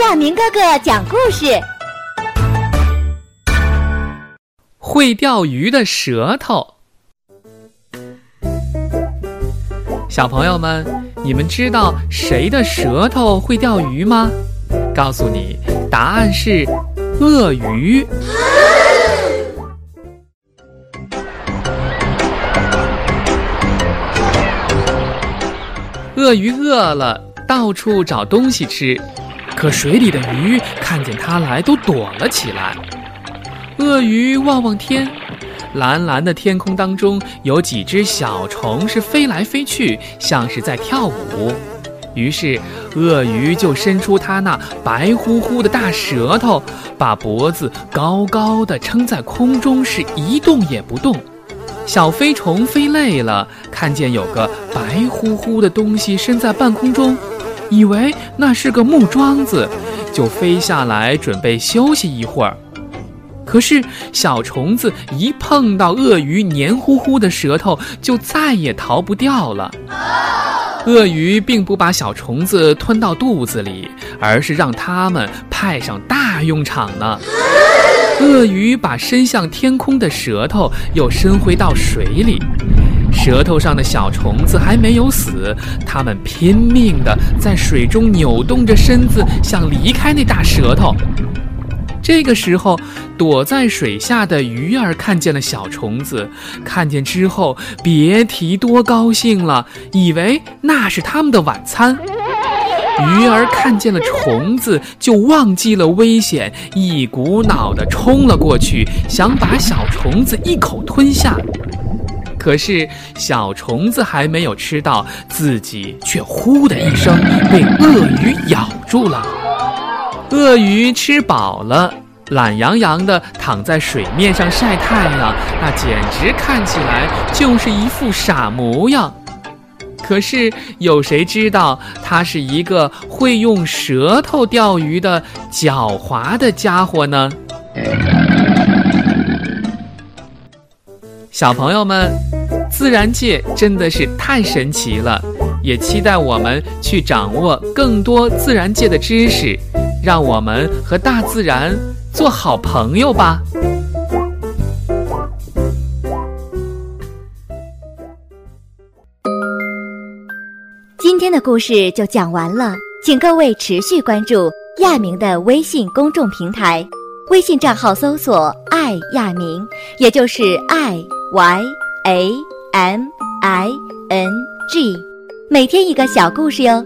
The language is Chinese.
亚明哥哥讲故事。会钓鱼的舌头，小朋友们，你们知道谁的舌头会钓鱼吗？告诉你，答案是鳄鱼。鳄鱼饿了，到处找东西吃，可水里的鱼看见它来，都躲了起来。鳄鱼望望天，蓝蓝的天空当中有几只小虫是飞来飞去，像是在跳舞。于是，鳄鱼就伸出它那白乎乎的大舌头，把脖子高高的撑在空中，是一动也不动。小飞虫飞累了，看见有个白乎乎的东西伸在半空中，以为那是个木桩子，就飞下来准备休息一会儿。可是小虫子一碰到鳄鱼黏糊糊的舌头，就再也逃不掉了。鳄鱼并不把小虫子吞到肚子里，而是让它们派上大用场呢。鳄鱼把伸向天空的舌头又伸回到水里，舌头上的小虫子还没有死，它们拼命地在水中扭动着身子，想离开那大舌头。这个时候，躲在水下的鱼儿看见了小虫子，看见之后别提多高兴了，以为那是他们的晚餐。鱼儿看见了虫子，就忘记了危险，一股脑地冲了过去，想把小虫子一口吞下。可是小虫子还没有吃到，自己却“呼”的一声被鳄鱼咬住了。鳄鱼吃饱了，懒洋洋地躺在水面上晒太阳，那简直看起来就是一副傻模样。可是有谁知道他是一个会用舌头钓鱼的狡猾的家伙呢？小朋友们，自然界真的是太神奇了，也期待我们去掌握更多自然界的知识，让我们和大自然做好朋友吧。今天的故事就讲完了，请各位持续关注亚明的微信公众平台，微信账号搜索“爱亚明”，也就是爱 y a m i n g”，每天一个小故事哟。